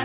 I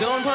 you